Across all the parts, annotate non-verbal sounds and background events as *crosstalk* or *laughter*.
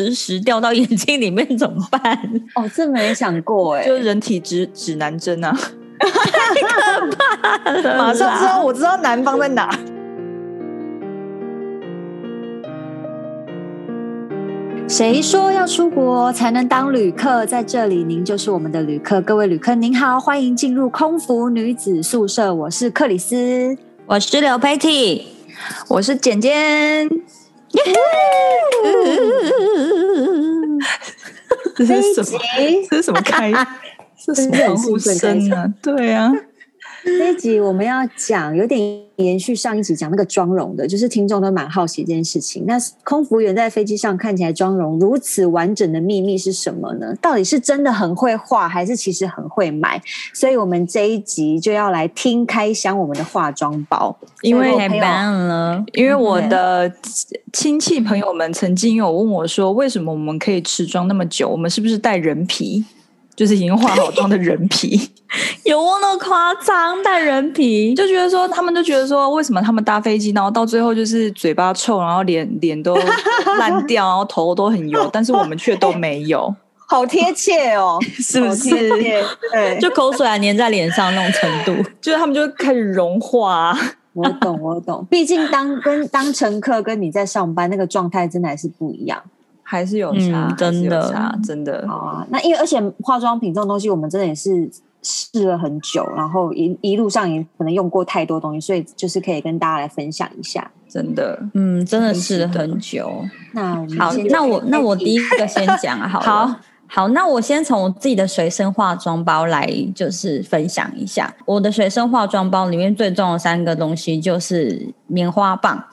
磁石掉到眼睛里面怎么办？哦，这没想过哎，*laughs* 就是人体指指南针啊，*laughs* 太可怕了！马上知道，我知道南方在哪。谁说要出国才能当旅客？在这里，您就是我们的旅客。各位旅客，您好，欢迎进入空服女子宿舍。我是克里斯，我是刘佩蒂，我是简简。*laughs* 这是什么？这是什么开？*laughs* 这是什么欢呼声啊？对啊。*laughs* 这一集我们要讲有点延续上一集讲那个妆容的，就是听众都蛮好奇这件事情。那空服员在飞机上看起来妆容如此完整的秘密是什么呢？到底是真的很会画，还是其实很会买？所以我们这一集就要来听开箱我们的化妆包，因为太棒了。因为我的亲戚朋友们曾经有问我说，为什么我们可以持妆那么久？我们是不是带人皮？就是已经化好妆的人皮，*laughs* 有那么夸张？但人皮就觉得说，他们就觉得说，为什么他们搭飞机，然后到最后就是嘴巴臭，然后脸脸都烂掉，*laughs* 然后头都很油，但是我们却都没有，好贴切哦，*laughs* 是不是？对，就口水还粘在脸上那种程度，就是他们就开始融化。我懂，我懂。毕竟当跟当乘客跟你在上班那个状态，真的还是不一样。还是有差，嗯、真的差，真的。好啊，那因为而且化妆品这种东西，我们真的也是试了很久，然后一一路上也可能用过太多东西，所以就是可以跟大家来分享一下。真的，嗯，真的试了很久。那好，那我那我第一个先讲啊，好，*laughs* 好，好，那我先从我自己的随身化妆包来就是分享一下。我的随身化妆包里面最重要的三个东西就是棉花棒。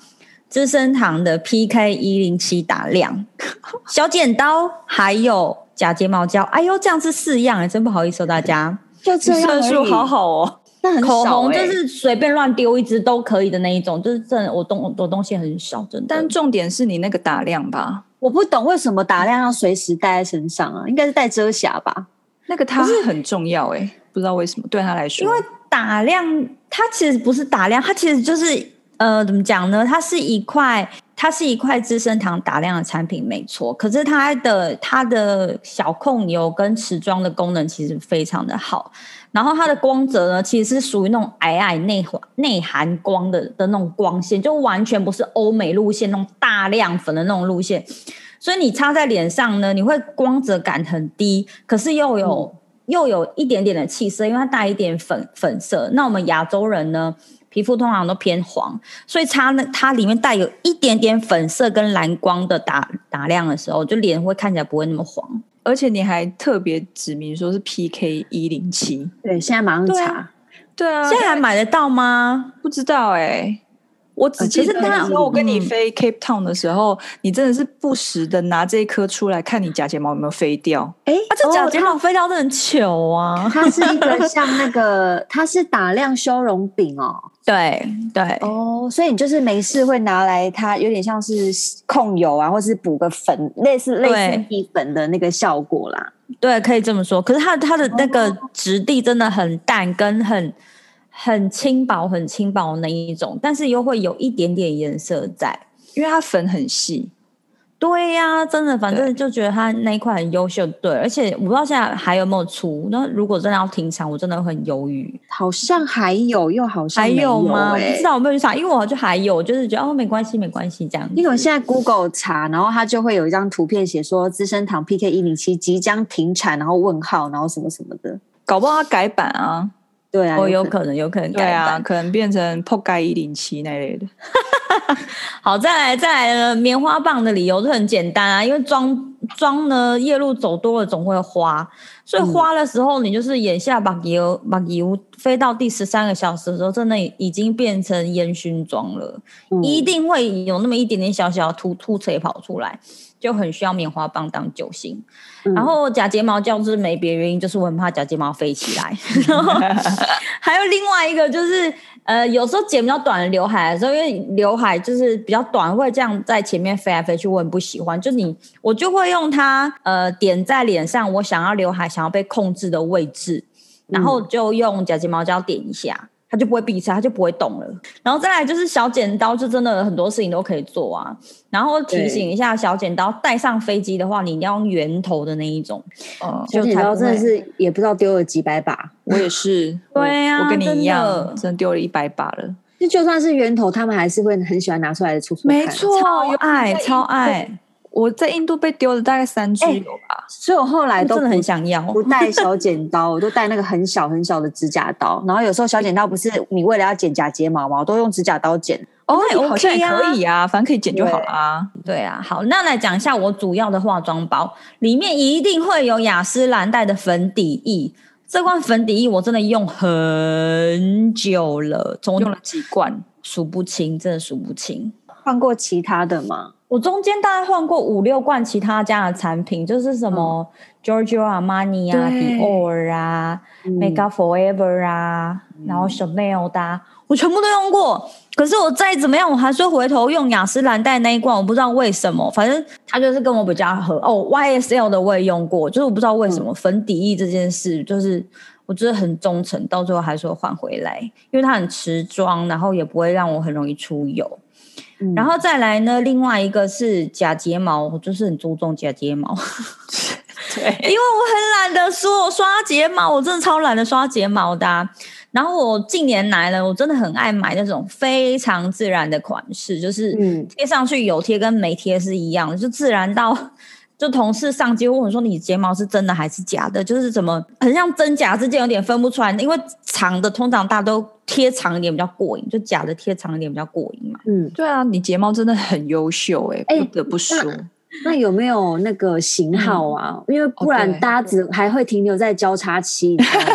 资生堂的 PK 一零七打亮 *laughs* 小剪刀，还有假睫毛胶。哎呦，这样是四样哎，真不好意思哦，大家。就这样算数好好哦。那很少、欸、口红就是随便乱丢一支都可以的那一种，就是真的我东我东西很少，真的。但重点是你那个打亮吧？我不懂为什么打亮要随时带在身上啊？应该是带遮瑕吧？那个它是很重要哎，不知道为什么对他来说。因为打亮，它其实不是打亮，它其实就是。呃，怎么讲呢？它是一块，它是一块资生堂打亮的产品，没错。可是它的它的小控油跟持妆的功能其实非常的好。然后它的光泽呢，其实是属于那种矮矮内内含光的的那种光线，就完全不是欧美路线那种大亮粉的那种路线。所以你擦在脸上呢，你会光泽感很低，可是又有、嗯、又有一点点的气色，因为它带一点粉粉色。那我们亚洲人呢？皮肤通常都偏黄，所以擦那它里面带有一点点粉色跟蓝光的打打亮的时候，就脸会看起来不会那么黄。而且你还特别指明说是 PK 一零七，对，现在马上查，对啊，现在还买得到吗？不知道哎、欸。我只记得那时候我跟你飞 Cape Town 的时候，嗯、你真的是不时的拿这一颗出来看你假睫毛有没有飞掉。哎、欸，啊，这假睫毛飞掉真的很糗啊！*laughs* 它是一个 *laughs* 像那个，它是打亮修容饼哦。对对哦，所以你就是没事会拿来，它有点像是控油啊，或是补个粉，类似类似蜜粉的那个效果啦。对，可以这么说。可是它它的那个质地真的很淡，跟很。很轻薄、很轻薄的那一种，但是又会有一点点颜色在，因为它粉很细。对呀、啊，真的，反正就觉得它那一块很优秀。对，而且我不知道现在还有没有出。那如果真的要停产，我真的很犹豫。好像还有，又好像还有吗？我、不知道有没有去查，因为我就还有，就是觉得哦，没关系，没关系这样。因为我现在 Google 查，然后它就会有一张图片写说资生堂 PK 一零七即将停产，然后问号，然后什么什么的，搞不好它改版啊。对啊，我有可能，有可能，对啊，可能变成破盖一零七那类的。*laughs* 好，再来，再来呢，棉花棒的理由是很简单啊，因为妆妆呢，夜路走多了总会花，所以花的时候，你就是眼下把油把油飞到第十三个小时的时候，真的已经变成烟熏妆了，嗯、一定会有那么一点点小小突突槌跑出来。就很需要棉花棒当救星，嗯、然后假睫毛胶是没别原因，就是我很怕假睫毛飞起来。*laughs* 还有另外一个就是，呃，有时候剪比较短的刘海的时候，因为刘海就是比较短，会这样在前面飞来飞去，我很不喜欢。就你，我就会用它，呃，点在脸上，我想要刘海想要被控制的位置，然后就用假睫毛胶点一下。它就不会闭塞，它就不会动了。然后再来就是小剪刀，就真的很多事情都可以做啊。然后提醒一下，小剪刀带上飞机的话，你一定要用圆头的那一种。嗯，小剪刀真的是也不知道丢了几百把，*laughs* 我也是。*laughs* 对呀、啊，我跟你一样，真的，真的丢了一百把了。就就算是圆头，他们还是会很喜欢拿出来的出出。没错，超爱超爱。我在印度被丢了大概三只有吧，所以我后来都真的很想要，不带小剪刀，我都带那个很小很小的指甲刀。然后有时候小剪刀不是你为了要剪假睫毛嘛，我都用指甲刀剪。哦，好像也可以啊，反正可以剪就好了啊。对啊，好，那来讲一下我主要的化妆包，里面一定会有雅诗兰黛的粉底液。这罐粉底液我真的用很久了，总用了几罐，数不清，真的数不清。换过其他的吗？我中间大概换过五六罐其他家的产品，就是什么 Giorgio Armani 啊、Dior 啊、Makeup Forever 啊，然后 Chanel 的，我全部都用过。可是我再怎么样，我还是回头用雅诗兰黛那一罐，我不知道为什么，反正它就是跟我比较合。哦，YSL 的我也用过，就是我不知道为什么粉底液这件事，就是我觉得很忠诚，到最后还是会换回来，因为它很持妆，然后也不会让我很容易出油。嗯、然后再来呢，另外一个是假睫毛，我就是很注重假睫毛。*laughs* 对，因为我很懒得说刷睫毛，我真的超懒得刷睫毛的、啊。然后我近年来呢，我真的很爱买那种非常自然的款式，就是贴上去有贴跟没贴是一样的，就自然到。就同事上街问我说：“你睫毛是真的还是假的？就是怎么很像真假之间有点分不出来，因为长的通常大家都贴长一点比较过瘾，就假的贴长一点比较过瘾嘛。”嗯，对啊，你睫毛真的很优秀哎、欸，不得不说。欸那有没有那个型号啊？嗯、因为不然大家只还会停留在交叉期，你知道吗？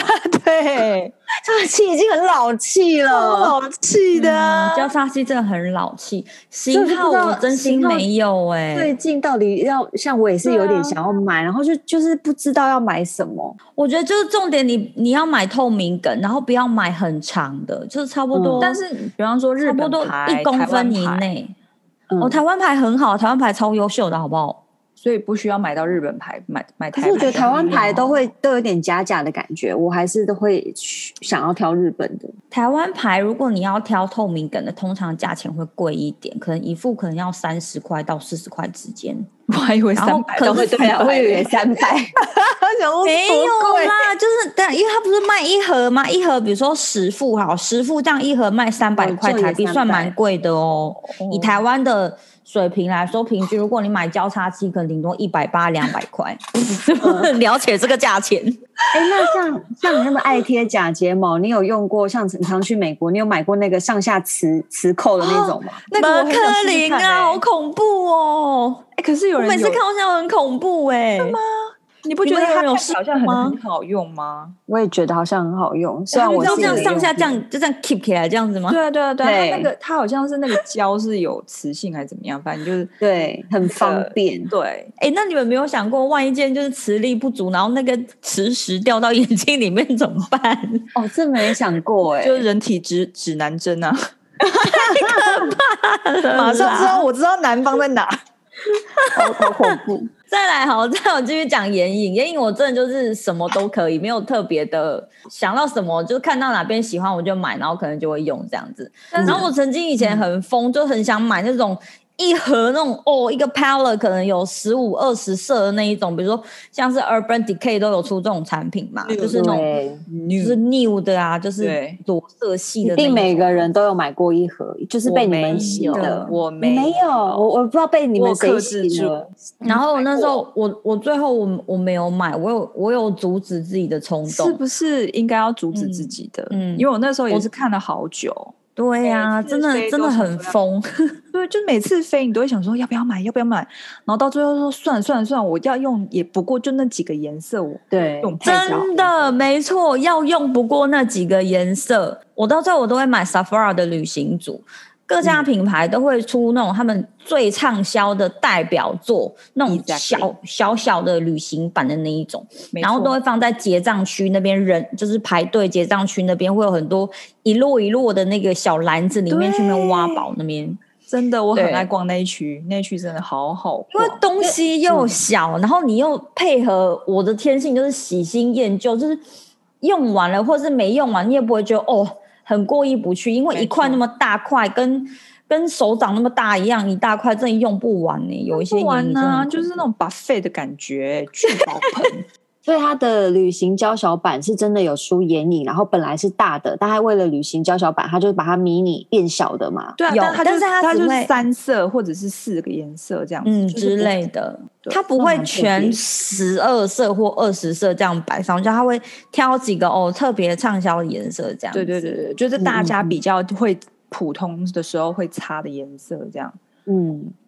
对，交叉期已经很老气了，老气的、啊嗯。交叉期真的很老气，型号我真心没有哎、欸。最近到底要像我也是有点想要买，啊、然后就就是不知道要买什么。我觉得就是重点你，你你要买透明梗，然后不要买很长的，就是差不多。嗯、但是比方说日本牌，一公分以内。哦，台湾牌很好，台湾牌超优秀的，好不好？所以不需要买到日本牌，买买台。可是我觉得台湾牌都会都有点假假的感觉，我还是都会想要挑日本的。台湾牌如果你要挑透明梗的，通常价钱会贵一点，可能一副可能要三十块到四十块之间。*laughs* 我还以为三百，可能对啊，我以为三百。*laughs* 没有啦，就是但因为它不是卖一盒吗？一盒比如说十副好，十副这样一盒卖三百块台币，算蛮贵的哦。哦以台湾的。水平来说，平均如果你买交叉器，可能顶多一百八两百块，*laughs* 了解这个价钱。哎、欸，那像像你那么爱贴假睫毛，你有用过？像常常去美国，你有买过那个上下磁磁扣的那种吗？那个马克林啊，好恐怖哦！哎、欸，可是有人有我每次看到这样很恐怖哎、欸，你不觉得它好像很很好用吗？我也觉得好像很好用。虽然我这样上下这样就这样 keep 起来这样子吗？对啊对啊对啊，它那个它好像是那个胶是有磁性还是怎么样？反正就是对，很方便。对，哎、欸，那你们没有想过，万一件就是磁力不足，然后那个磁石掉到眼睛里面怎么办？*laughs* 哦，这没想过哎、欸，就是人体指指南针啊，太可怕了！*laughs* 马上知道，我知道南方在哪，好，好恐怖。再来好，*laughs* 再我继续讲眼影。眼影我真的就是什么都可以，没有特别的想到什么，就看到哪边喜欢我就买，然后可能就会用这样子。然后我曾经以前很疯，就很想买那种。一盒那种哦，一个 palette 可能有十五二十色的那一种，比如说像是 Urban Decay 都有出这种产品嘛，就是那种就是 new 的啊，就是裸色系的。一定每个人都有买过一盒，就是被你们洗的。我没有，没有，我我不知道被你们谁洗了。然后那时候我我最后我我没有买，我有我有阻止自己的冲动，是不是应该要阻止自己的？嗯，因为我那时候也是看了好久。对呀、啊，真的真的很疯。*laughs* 对，就每次飞，你都会想说要不要买，要不要买，然后到最后说算了算了算了，我要用也不过就那几个颜色，我对用真的没错，要用不过那几个颜色，我到最后我都会买 Safara 的旅行组。各家品牌都会出那种他们最畅销的代表作，那种小小小的旅行版的那一种，然后都会放在结账区那边，人就是排队结账区那边会有很多一摞一摞的那个小篮子，里面去那挖宝那边。真的，我很爱逛那一区，那一区真的好好逛，因为东西又小，然后你又配合我的天性就是喜新厌旧，就是用完了或者是没用完，你也不会觉得哦。很过意不去，因为一块那么大块，跟跟手掌那么大一样，一大块真的用不完呢。有一些玩呢、啊，就是那种 buffet 的感觉，聚宝盆。所以它的旅行胶小板是真的有出眼影，然后本来是大的，但它为了旅行胶小板，它就把它迷你变小的嘛。对啊，但是它它就是三色或者是四个颜色这样子，嗯就是之类的，它不会全十二色或二十色这样摆上去，它会挑几个哦特别畅销的颜色这样。对对对对，就是大家比较会普通的时候会擦的颜色这样。嗯，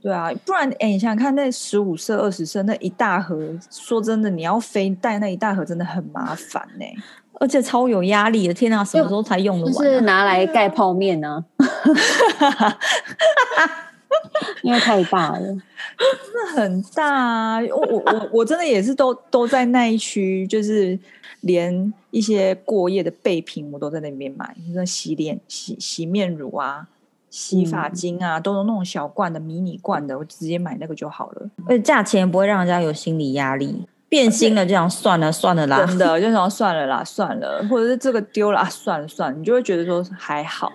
对啊，不然哎，你想想看，那十五色、二十色那一大盒，说真的，你要飞带那一大盒真的很麻烦呢、而且超有压力的，天哪，什么时候才用得完、啊？就是拿来盖泡面呢、啊，*laughs* 因为太大了，真的很大啊！我我我我真的也是都都在那一区，就是连一些过夜的备品我都在那边买，那洗脸洗洗面乳啊。洗发精啊，都是那种小罐的、迷你罐的，我直接买那个就好了。而且价钱也不会让人家有心理压力。变心了，这样算了算了啦，真 *laughs* 的就想算了啦，算了，或者是这个丢了，啊，算了算了，你就会觉得说还好。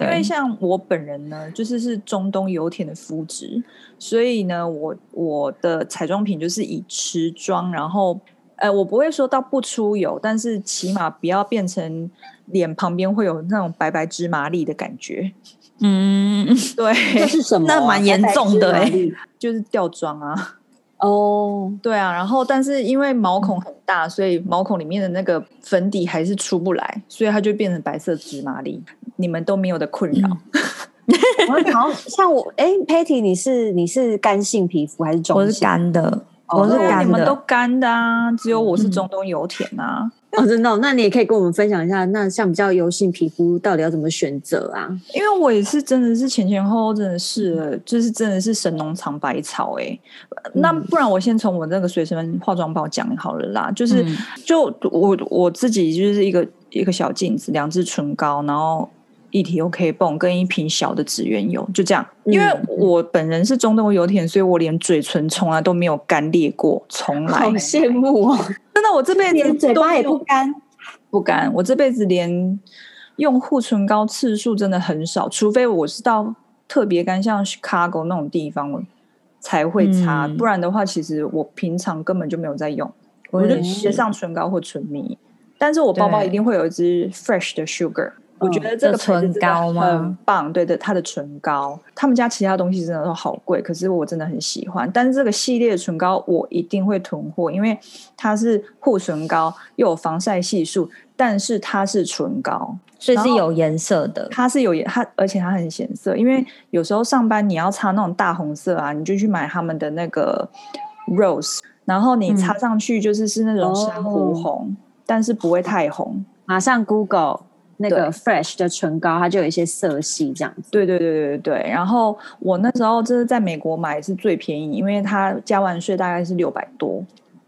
因为像我本人呢，就是是中东油田的肤质，所以呢，我我的彩妆品就是以持妆，然后呃，我不会说到不出油，但是起码不要变成脸旁边会有那种白白芝麻粒的感觉。嗯，*laughs* 对，这是什么、啊？那蛮严重的哎、欸，*laughs* 就是掉妆啊。哦，*laughs* 对啊，然后但是因为毛孔很大，所以毛孔里面的那个粉底还是出不来，所以它就变成白色芝麻粒。你们都没有的困扰。我好像像我，哎，Patty，你是你是干性皮肤还是中性？我是干的，我是干的。你们都干的啊，只有我是中东油田啊。哦，真的？那你也可以跟我们分享一下，那像比较油性皮肤到底要怎么选择啊？因为我也是真的是前前后后真的试了，就是真的是神农尝百草哎、欸。那不然我先从我那个随身化妆包讲好了啦，就是就我我自己就是一个一个小镜子，两支唇膏，然后一体 OK 泵跟一瓶小的指缘油，就这样。因为我本人是中东油田，所以我连嘴唇从来都没有干裂过，从来。好羡慕哦。*laughs* 真的，我这辈子连嘴巴也不干，不干。我这辈子连用护唇膏次数真的很少，除非我是到特别干，像 Chicago 那种地方，我才会擦。嗯、不然的话，其实我平常根本就没有在用，我就直接上唇膏或唇蜜。但是我包包一定会有一支 Fresh 的 Sugar。我觉得这个唇膏吗？很棒，对的，它的唇膏，他们家其他东西真的都好贵，可是我真的很喜欢。但是这个系列的唇膏我一定会囤货，因为它是护唇膏，又有防晒系数，但是它是唇膏，所以是有颜色的。它是有颜，它而且它很显色，因为有时候上班你要擦那种大红色啊，你就去买他们的那个 Rose，然后你擦上去就是是那种珊瑚红，哦、但是不会太红。马上 Google。那个 Fresh 的唇膏，它就有一些色系这样子。对对对对对。然后我那时候就是在美国买是最便宜，因为它加完税大概是六百多，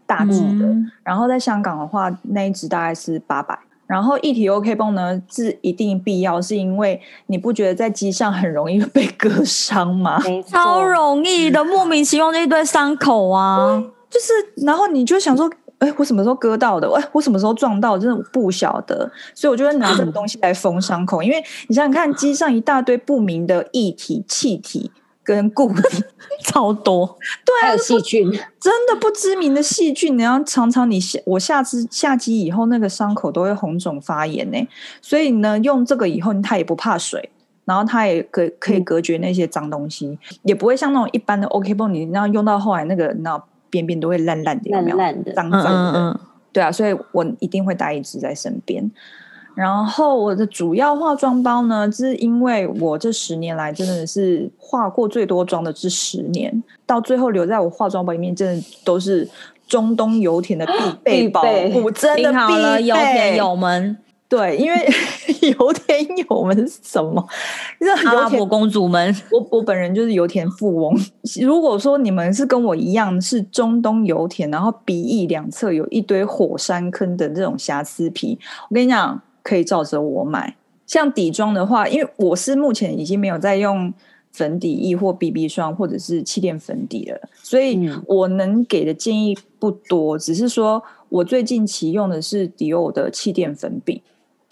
大支的。嗯、然后在香港的话，那一支大概是八百。然后一体 OK 绷呢是一定必要，是因为你不觉得在机上很容易被割伤吗？*laughs* 超容易的，莫名其妙的一堆伤口啊。就是，然后你就想说。哎，我什么时候割到的？哎，我什么时候撞到？真的不晓得，所以我就会拿这个东西来封伤口。因为你想想看，机上一大堆不明的液体、气体跟固体，*laughs* 超多。对啊，还有细菌，真的不知名的细菌。然后常常你下我下次下机以后，那个伤口都会红肿发炎呢。所以呢，用这个以后，它也不怕水，然后它也可可以隔绝那些脏东西，嗯、也不会像那种一般的 OK 绷，你那用到后来那个那。边边都会烂烂的，有没有？烂烂的，脏脏的。嗯嗯对啊，所以我一定会带一支在身边。然后我的主要化妆包呢，是因为我这十年来真的是化过最多妆的这十年，到最后留在我化妆包里面，真的都是中东油田的必备包。我真的必备，油田友们。对，因为 *laughs* 油田友们是什么？阿拉伯公主们。我我本人就是油田富翁。如果说你们是跟我一样是中东油田，然后鼻翼两侧有一堆火山坑的这种瑕疵皮，我跟你讲，可以照着我买。像底妆的话，因为我是目前已经没有在用粉底液或 BB 霜或者是气垫粉底了，所以我能给的建议不多，只是说我最近期用的是迪奥的气垫粉饼。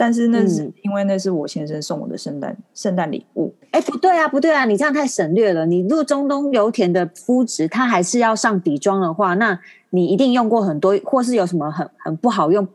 但是那是因为那是我先生送我的圣诞圣诞礼物。哎，不对啊，不对啊，你这样太省略了。你入中东油田的肤质，它还是要上底妆的话，那你一定用过很多，或是有什么很很不好用，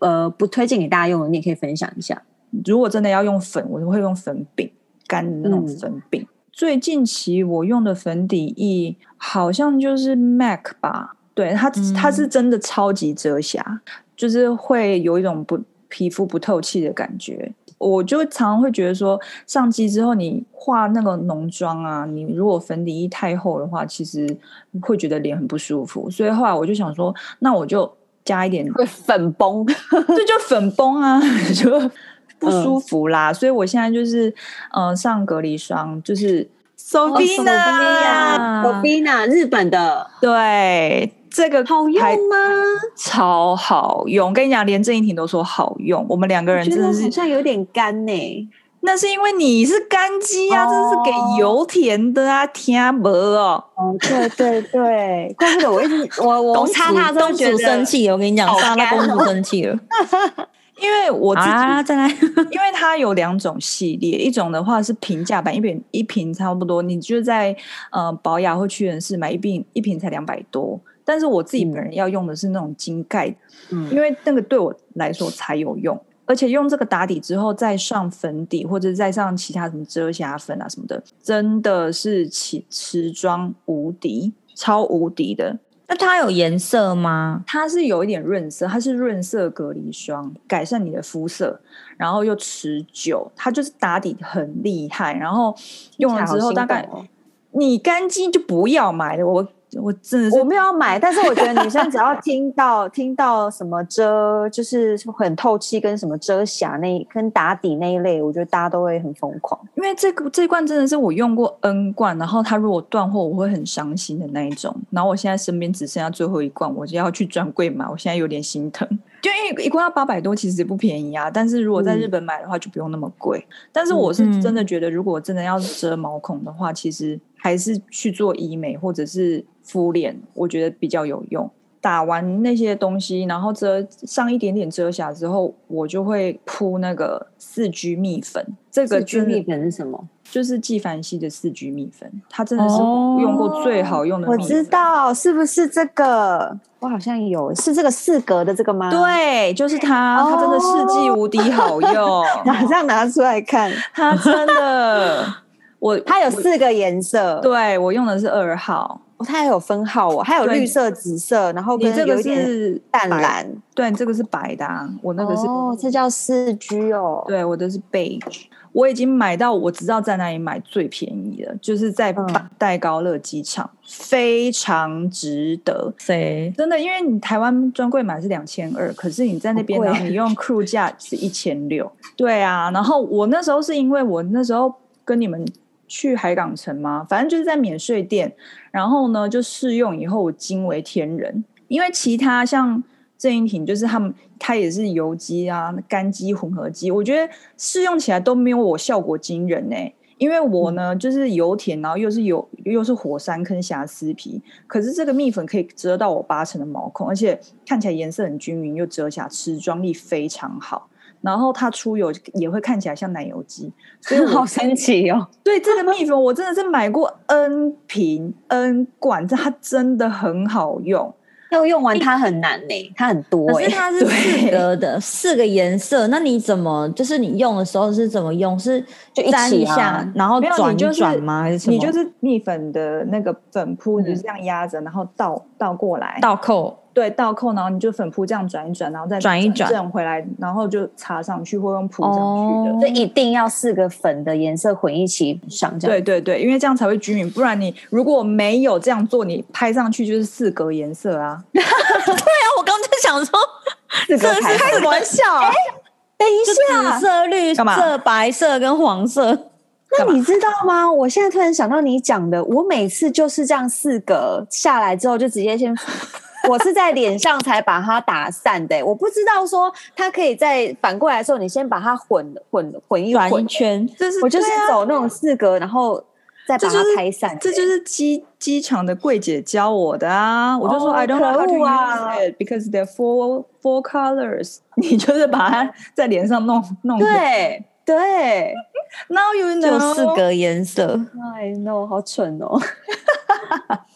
呃，不推荐给大家用的，你也可以分享一下。如果真的要用粉，我就会用粉饼，干的那种粉饼。嗯、最近期我用的粉底液好像就是 MAC 吧，对它，它是真的超级遮瑕，就是会有一种不皮肤不透气的感觉。我就常常会觉得说，上机之后你化那个浓妆啊，你如果粉底液太厚的话，其实会觉得脸很不舒服。所以后来我就想说，那我就加一点会粉崩，*laughs* 这就粉崩啊，*laughs* 就不舒服啦。嗯、所以我现在就是，嗯、呃，上隔离霜，就是 Sobina，Sobina，日本的，对。这个好用吗？超好用！我跟你讲，连郑怡婷都说好用。我们两个人真的是好像有点干呢、欸。那是因为你是干肌啊，这、哦、是给油田的啊，天不哦。哦，对对对，怪不得我一直我我擦它都觉得生气。我跟你讲，擦它公主生气了。*laughs* 因为我自己，啊、再来，*laughs* 因为它有两种系列，一种的话是平价版，一瓶一瓶差不多，你就在呃宝雅或屈臣氏买一瓶，一瓶才两百多。但是我自己本人要用的是那种金盖，嗯，因为那个对我来说才有用，而且用这个打底之后再上粉底或者再上其他什么遮瑕粉啊什么的，真的是起持妆无敌，超无敌的。那它有颜色吗？它是有一点润色，它是润色隔离霜，改善你的肤色，然后又持久，它就是打底很厉害，然后用了之后大概你干肌就不要买了，我。我真的是我没有要买，但是我觉得女生只要 *laughs* 听到听到什么遮，就是很透气跟什么遮瑕那跟打底那一类，我觉得大家都会很疯狂。因为这个这一罐真的是我用过 N 罐，然后它如果断货，我会很伤心的那一种。然后我现在身边只剩下最后一罐，我就要去专柜买，我现在有点心疼。就因为一罐要八百多，其实也不便宜啊。但是如果在日本买的话，就不用那么贵。嗯、但是我是真的觉得，如果真的要遮毛孔的话，其实还是去做医美或者是。敷脸我觉得比较有用，打完那些东西，然后遮上一点点遮瑕之后，我就会铺那个四 G 蜜粉。这个蜜粉是什么？就是纪梵希的四 G 蜜粉，它真的是用过最好用的蜜粉。哦。我知道是不是这个？我好像有，是这个四格的这个吗？对，就是它，它真的世纪无敌好 *laughs* 用。马上拿出来看，它真的，*laughs* 我它有四个颜色，对，我用的是二号。哦，它还有分号哦，还有绿色、紫色，然后跟你这个是淡蓝，对，这个是白的，啊，我那个是哦，这叫四 G 哦，对，我的是 beige，我已经买到我知道在哪里买最便宜的，就是在戴高乐机场，嗯、非常值得，谁真的，因为你台湾专柜买是两千二，可是你在那边呢，*laughs* 你用 crew 价是一千六，对啊，然后我那时候是因为我那时候跟你们。去海港城吗？反正就是在免税店，然后呢，就试用以后我惊为天人。因为其他像郑英婷，就是他们，它也是油肌啊、干肌混合肌，我觉得试用起来都没有我效果惊人呢、欸。因为我呢，就是油田，然后又是油，又是火山坑瑕疵皮，可是这个蜜粉可以遮到我八成的毛孔，而且看起来颜色很均匀，又遮瑕，持妆力非常好。然后它出油也会看起来像奶油肌，所以我 *laughs* 好神奇哦！*laughs* 对这个蜜粉，我真的是买过 N 瓶 N 罐，这它真的很好用。*laughs* 要用完它很难呢，它很多，可是它是四格的，四个颜色。那你怎么就是你用的时候是怎么用？是就沾一下，然后转就转吗？还是什么？你就是蜜粉的那个粉扑，你就这样压着，然后倒倒过来，倒扣。对，倒扣，然后你就粉扑这样转一转，然后再转一转，这样回来，然后就擦上去，或用扑上去的。这、哦、一定要四个粉的颜色混一起上，这样。对对对，因为这样才会均匀，不然你如果没有这样做，你拍上去就是四格颜色啊。*laughs* 对啊，我刚才想说，这是开什么玩笑？哎，等一下，紫色、绿色、白色跟黄色。*laughs* 那你知道吗？我现在突然想到你讲的，我每次就是这样四格下来之后，就直接先。我是在脸上才把它打散的，我不知道说它可以在反过来的时候，你先把它混混混一混一圈，就是我就是走那种四格，然后再把它拍散。这就是机机场的柜姐教我的啊！我就说、oh, I don't know how to use it because there are four four colors。*laughs* 你就是把它在脸上弄弄。对对，Now you know，*laughs* 就四个颜色。I know，好蠢哦。*laughs*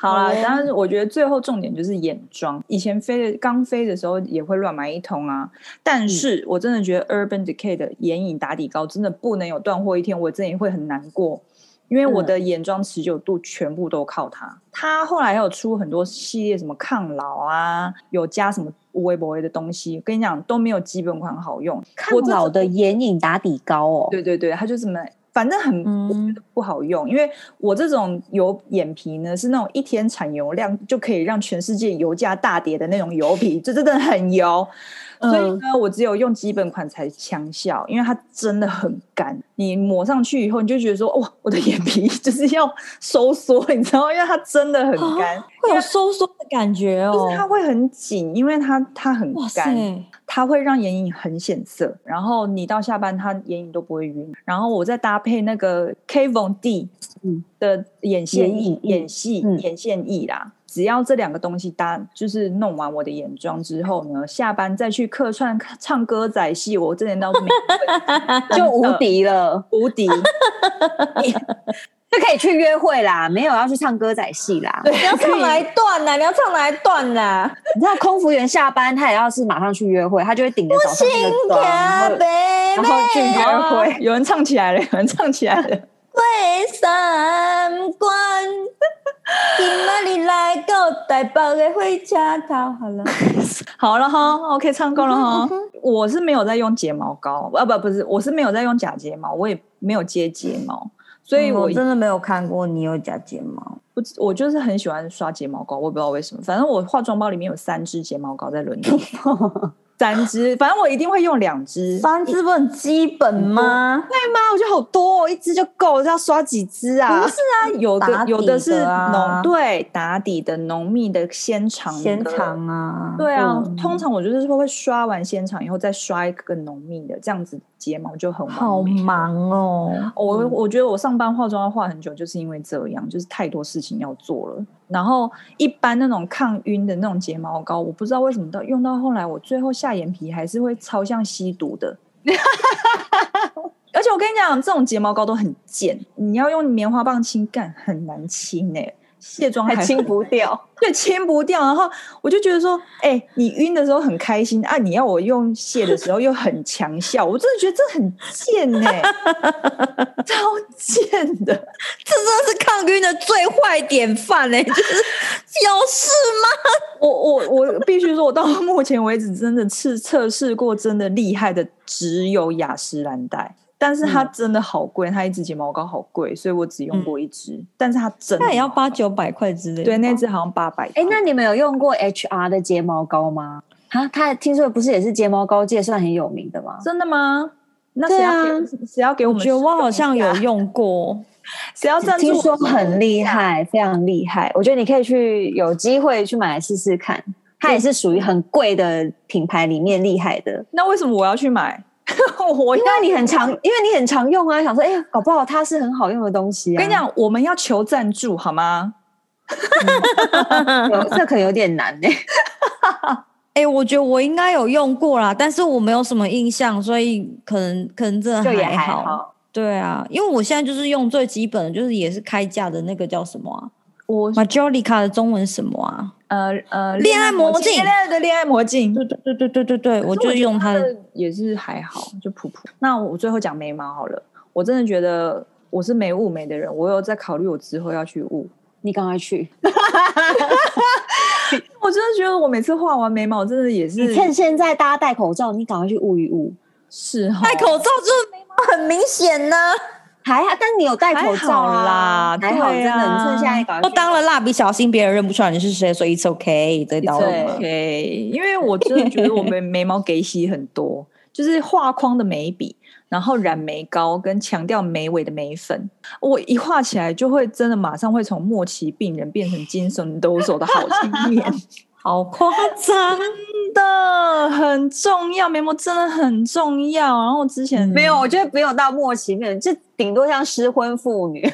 好啦，但是我觉得最后重点就是眼妆。以前飞的刚飞的时候也会乱买一通啊，但是我真的觉得 Urban Decay 的眼影打底膏真的不能有断货一天，我真的会很难过，因为我的眼妆持久度全部都靠它。它后来还有出很多系列，什么抗老啊，有加什么微博的东西，跟你讲都没有基本款好用。抗老的眼影打底膏哦，对对对，它就这么。反正很不好用，嗯，因为我这种油眼皮呢，是那种一天产油量就可以让全世界油价大跌的那种油皮，这真的很油。所以呢，我只有用基本款才强效，因为它真的很干。你抹上去以后，你就觉得说，哇，我的眼皮 *laughs* 就是要收缩，你知道吗？因为它真的很干，啊，会有收缩的感觉哦。就是它会很紧，因为它它很干，它会让眼影很显色。然后你到下班，它眼影都不会晕。然后我再搭配那个 Kat Von D 的眼线液、眼细、嗯、眼线液啦。只要这两个东西搭，就是弄完我的眼妆之后呢，下班再去客串唱歌仔戏，我这点都没 *laughs* 就无敌了，无敌，*laughs* 就可以去约会啦，没有要去唱歌仔戏啦。*laughs* 你要唱哪一段呢？你要唱哪一段呢？你知道空服员下班，他也要是马上去约会，他就会顶着早上那个妆，然后去约会。有人唱起来了，有人唱起来了。会三关，*laughs* 今晚你来到台北的火车头，好了，*laughs* 好了哈，OK，唱够了哈。我是没有在用睫毛膏，啊不不是，我是没有在用假睫毛，我也没有接睫毛，所以我，嗯，我真的没有看过你有假睫毛。我我就是很喜欢刷睫毛膏，我也不知道为什么，反正我化妆包里面有三支睫毛膏在轮流。*laughs* 三支，反正我一定会用两支。三支不很基本吗？会吗？我觉得好多，哦，一支就够，要刷几支啊？不是啊，有的有的是浓，对，打底的浓密的纤长的纤长啊。对啊，嗯，通常我就是说会刷完纤长以后再刷一个浓密的，这样子睫毛就很好忙哦。我我觉得我上班化妆要化很久，就是因为这样，就是太多事情要做了。然后一般那种抗晕的那种睫毛膏，我不知道为什么到用到后来，我最后下眼皮还是会超像吸毒的。*laughs* 而且我跟你讲，这种睫毛膏都很贱，你要用棉花棒清干很难清哎、欸。卸妆还，清不掉，*laughs* 对，清不掉。然后我就觉得说，哎、欸，你晕的时候很开心啊，你要我用卸的时候又很强效，我真的觉得这很贱哎、欸，*laughs* 超贱的，这真的是抗晕的最坏典范哎、欸，就是有事吗？我我我必须说，我到目前为止真的测测试过真的厉害的只有雅诗兰黛。但是它真的好贵，它一支睫毛膏好贵，所以我只用过一支。嗯、但是它真的，那也要八九百块之类的。对，那支好像八百。哎，那你们有用过 HR 的睫毛膏吗？啊，他听说不是也是睫毛膏界算很有名的吗？真的吗？那谁要给？谁、啊、要给我们？我觉得我好像有用 *laughs* 过。谁要赞助？听说很厉害，非常厉害。我觉得你可以去有机会去买来试试看。它也是属于很贵的品牌里面厉害的。那为什么我要去买？*laughs* 我因为你很常，因为你很常用啊，想说，哎、欸，搞不好它是很好用的东西啊。跟你讲，我们要求赞助好吗？*laughs* 嗯、这可能有点难呢、欸。哎、欸，我觉得我应该有用过啦，但是我没有什么印象，所以可能可能真的还好。还好对啊，因为我现在就是用最基本的，就是也是开价的那个叫什么啊？我 Majolica 的中文什么啊？呃呃，恋爱魔镜，恋爱的恋爱魔镜，对对对对对对对，我就用它的，也是还好，就普普。那我最后讲眉毛好了，我真的觉得我是没雾眉的人，我有在考虑我之后要去雾。你赶快去，*laughs* 我真的觉得我每次画完眉毛，真的也是。你趁现在大家戴口罩，你赶快去雾一雾。是，戴口罩就是眉毛很明显呢。还好，但你有戴口罩啦，还好，真的。你趁现在搞，都当了蜡笔小新，别人认不出来你是谁，所以 it's okay，对，到了。OK，因为我真的觉得我眉眉毛给洗很多，*laughs* 就是画框的眉笔，然后染眉膏跟强调眉尾的眉粉，我一画起来就会真的马上会从末期病人变成精神抖擞的好青年。*laughs* 好夸张，真的很重要，眉毛真的很重要。然后之前没有，我觉得没有到末期面，就顶多像失婚妇女。*laughs*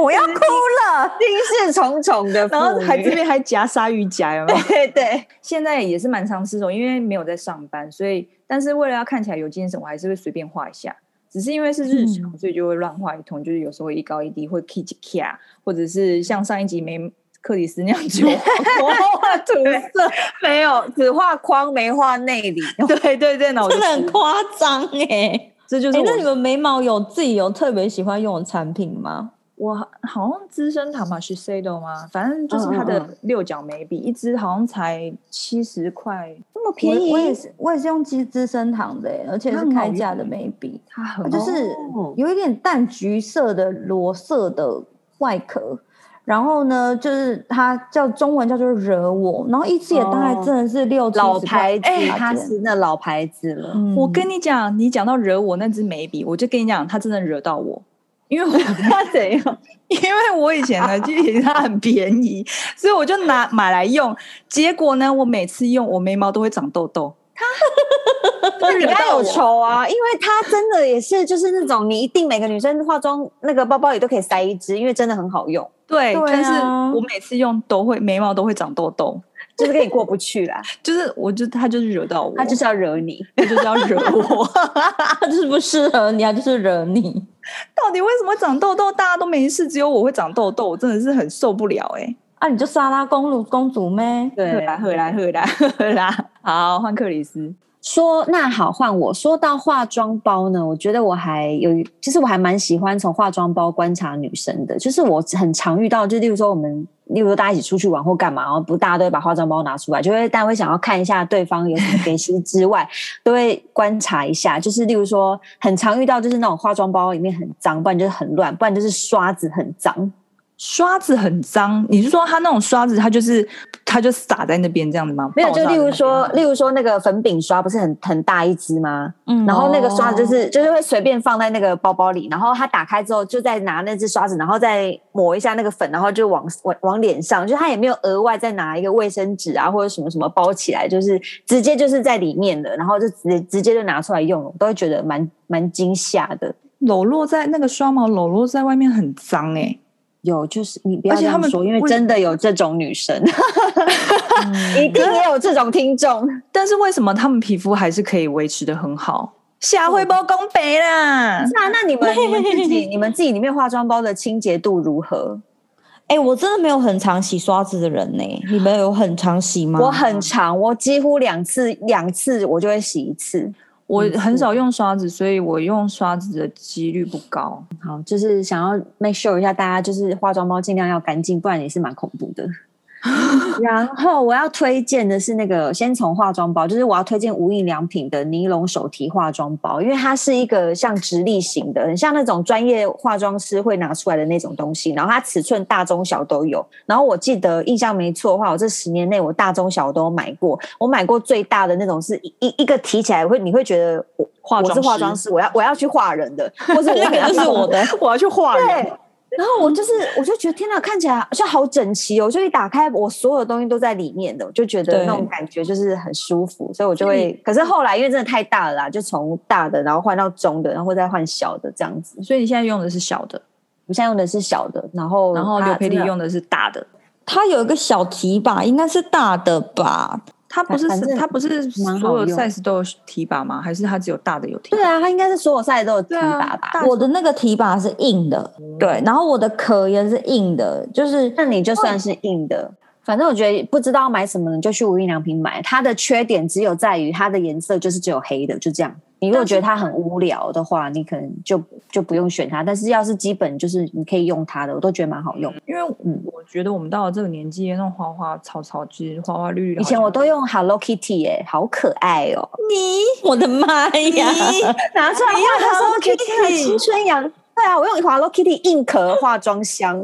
我要哭了，心事重重的，然后还这边还夹鲨鱼夹，有没有？对对，现在也是蛮常失手，因为没有在上班，所以但是为了要看起来有精神，我还是会随便画一下。只是因为是日常，嗯、所以就会乱画一通，就是有时候一高一低，会 k 几卡，或者是像上一集没克里斯那样就 *laughs* 画涂色，没有只画框没画内里。*laughs* 对对对，那我真的很夸张哎，这就是、欸。那你们眉毛有自己有特别喜欢用的产品吗？我好像资生堂嘛，Shiseido 吗？反正就是它的六角眉笔，嗯嗯一支好像才七十块，那么便宜。我，我也是，我也是用资资生堂的，而且是开架的眉笔，它很它就是有一点淡橘色的裸色的外壳，然后呢，就是它叫中文叫做惹我，然后一支也大概真的是六老牌子，它是那老牌子了。嗯、我跟你讲，你讲到惹我那支眉笔，我就跟你讲，它真的惹到我。因为我 *laughs* 他怎样？因为我以前呢，就以为它很便宜，所以我就拿买来用。结果呢，我每次用，我眉毛都会长痘痘。他你该有仇啊！因为它真的也是，就是那种你一定每个女生化妆那个包包里都可以塞一支，因为真的很好用。对，但是我每次用都会眉毛都会长痘痘。*laughs* 就是跟你过不去啦，*laughs* 就是我就他就是惹到我，他就是要惹你，他就是要惹我，*laughs* 他就是不适合你啊，就是惹你。到底为什么长痘痘？大家都没事，只有我会长痘痘，我真的是很受不了哎、欸。啊，你就莎拉公主公主咩？对，来回来回来回来，好换克里斯。说那好换我说到化妆包呢，我觉得我还有，其实我还蛮喜欢从化妆包观察女生的，就是我很常遇到，就例如说我们。例如说大家一起出去玩或干嘛，然后不大家都会把化妆包拿出来，就会大家会想要看一下对方有什么给息之外，*laughs* 都会观察一下。就是例如说，很常遇到就是那种化妆包里面很脏，不然就是很乱，不然就是刷子很脏。刷子很脏，你是说它那种刷子，它就是它就撒在那边这样子吗？没有，就例如说，例如说那个粉饼刷不是很很大一支吗？嗯，然后那个刷子就是、哦、就是会随便放在那个包包里，然后它打开之后就再拿那只刷子，然后再抹一下那个粉，然后就往往往脸上，就它也没有额外再拿一个卫生纸啊或者什么什么包起来，就是直接就是在里面的，然后就直接直接就拿出来用，我都会觉得蛮蛮惊吓的。裸露在那个刷毛裸露在外面很脏哎、欸。有，就是你不要这样说，因为真的有这种女生，*laughs* 一定也有这种听众。但是为什么他们皮肤还是可以维持的很好？下回包公北啦。那那你们你们自己你们自己里面化妆包的清洁度如何？哎、欸，我真的没有很常洗刷子的人呢、欸。你们有很常洗吗？我很常，我几乎两次两次我就会洗一次。我很少用刷子，所以我用刷子的几率不高。好，就是想要 make sure 一下，大家就是化妆包尽量要干净，不然也是蛮恐怖的。*laughs* 然后我要推荐的是那个，先从化妆包，就是我要推荐无印良品的尼龙手提化妆包，因为它是一个像直立型的，很像那种专业化妆师会拿出来的那种东西。然后它尺寸大中小都有。然后我记得印象没错的话，我这十年内我大中小都买过。我买过最大的那种是一一,一个提起来会你会觉得我化我是化妆师，我要我要去画人的，或者我要是我的，我要去画人。然后我就是，我就觉得天哪，看起来好像好整齐哦！我就一打开，我所有东西都在里面的，我就觉得那种感觉就是很舒服，所以我就会。可是后来因为真的太大了啦，就从大的然后换到中的，然后再换小的这样子。所以你现在用的是小的，我现在用的是小的，然后然后刘佩丽用的是大的。它有一个小提把，应该是大的吧？它不是它不是所有 size 都有提把吗？还是它只有大的有提把？对啊，它应该是所有 size 都有提把吧？我的那个提把是硬的，嗯、对，然后我的壳也是硬的，就是那你就算是硬的。反正我觉得不知道买什么，你就去无印良品买。它的缺点只有在于它的颜色就是只有黑的，就这样。你如果觉得它很无聊的话，你可能就就不用选它。但是要是基本就是你可以用它的，我都觉得蛮好用。因为嗯，我觉得我们到了这个年纪，那种花花草草、其实花花绿绿。以前我都用 Hello Kitty，哎，好可爱哦！你，*laughs* 我的妈呀！拿出来用 Hello Kitty，青春洋。对啊，我用 Hello Kitty 硬壳化妆箱。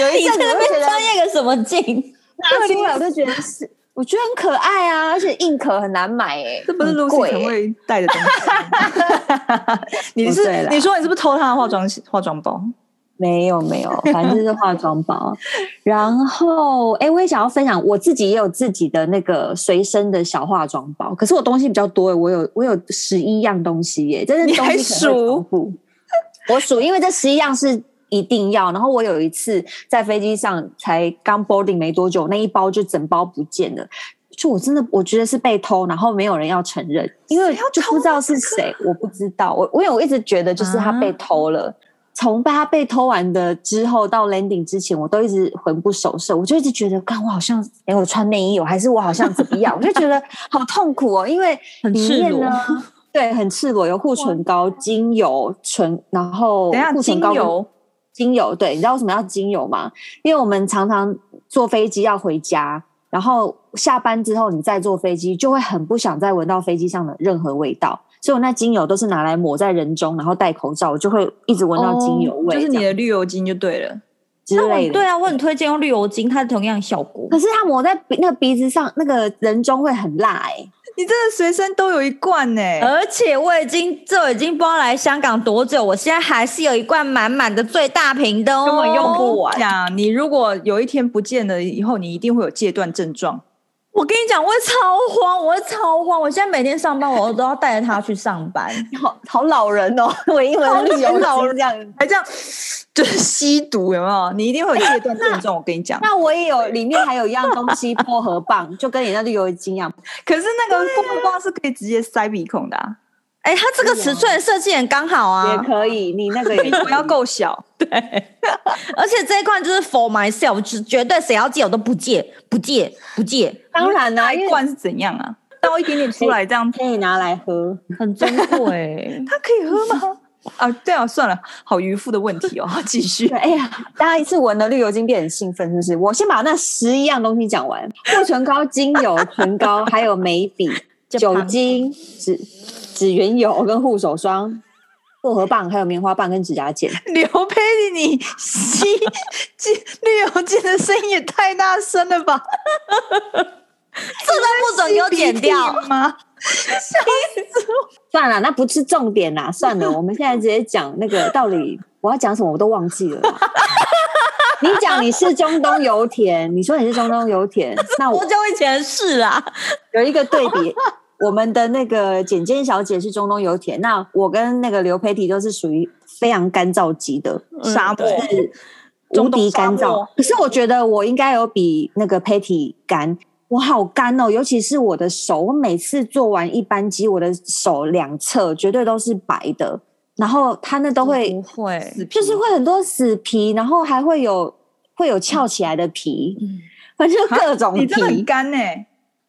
有一阵子会觉得专业个什么劲？拿出来我就觉得是。我觉得很可爱啊，而且硬壳很难买哎，这不是露西会带的东西。*laughs* 你是你说你是不是偷她的化妆化妆包？没有没有，反正就是化妆包。然后，哎，我也想要分享，我自己也有自己的那个随身的小化妆包。可是我东西比较多，我有我有十一样东西耶，真的东西可能重复。*laughs* 我数，因为这十一样是一定要。然后我有一次在飞机上才刚 boarding 没多久，那一包就整包不见了。就我真的我觉得是被偷，然后没有人要承认，因为就不知道是谁，我不知道。我我有我一直觉得就是他被偷了。啊从他被偷完的之后到 landing 之前，我都一直魂不守舍，我就一直觉得，看我好像，哎，我穿内衣，我还是我好像怎么样，*laughs* 我就觉得好痛苦哦，因为里面呢，对，很赤裸，有护唇膏、精油、唇，然后护唇膏、精油，精油，对，你知道为什么要精油吗？因为我们常常坐飞机要回家，然后下班之后你再坐飞机，就会很不想再闻到飞机上的任何味道。所以我那精油都是拿来抹在人中，然后戴口罩，我就会一直闻到精油味。哦，就是你的绿油精就对了之类的。对啊，我很推荐用绿油精，它是同样效果。可是它抹在鼻那个鼻子上，那个人中会很辣哎、欸。你真的随身都有一罐呢、欸，而且我已经这已经不知道来香港多久，我现在还是有一罐满满的最大瓶的哦，根本用不完。讲你如果有一天不见了以后，你一定会有戒断症状。我跟你讲，我会超慌，我会超慌。我现在每天上班，我都要带着它去上班。*laughs* 好好老人哦，*laughs* 我英文旅游老人这样，还这样，*laughs* 就是吸毒有没有？你一定会有戒断症状。我跟你讲，那我也有，里面还有一样东西，薄荷棒，就跟你那绿油精一样。可是那个薄荷棒是可以直接塞鼻孔的、啊。哎、欸，它这个尺寸设计很刚好啊，也可以。你那个也 *laughs* 不要够小，对。*laughs* 而且这一罐就是 for myself，绝对谁要借我都不借，不借，不借。当然啦、啊，一罐是怎样啊？倒一点点出来，这样可以拿来喝，很珍贵。*laughs* 它可以喝吗？啊，对啊，算了，好渔夫的问题哦。继续。哎呀，大家一次闻了绿油精变很兴奋，是不是？我先把那十一样东西讲完：护唇膏、精油、唇膏，还有眉笔、酒精、纸。指缘油跟护手霜、薄荷棒，还有棉花棒跟指甲剪。*laughs* 刘佩妮，你吸绿油精的声音也太大声了吧！*laughs* 这都不准给我剪掉吗？*laughs* 笑死我！算了，那不是重点啦。算了，我们现在直接讲那个到底我要讲什么，我都忘记了。你讲你是中东油田，你说你是中东油田，那我多久以前是啊？有一个对比。我们的那个简简小姐是中东油田，那我跟那个刘佩蒂都是属于非常干燥级的沙漠，无敌干燥。可是我觉得我应该有比那个佩蒂干，我好干哦，尤其是我的手，我每次做完一班机，我的手两侧绝对都是白的，然后它那都会不会，就是会很多死皮，然后还会有会有翘起来的皮，嗯、反正各种皮，你真的很干呢、欸。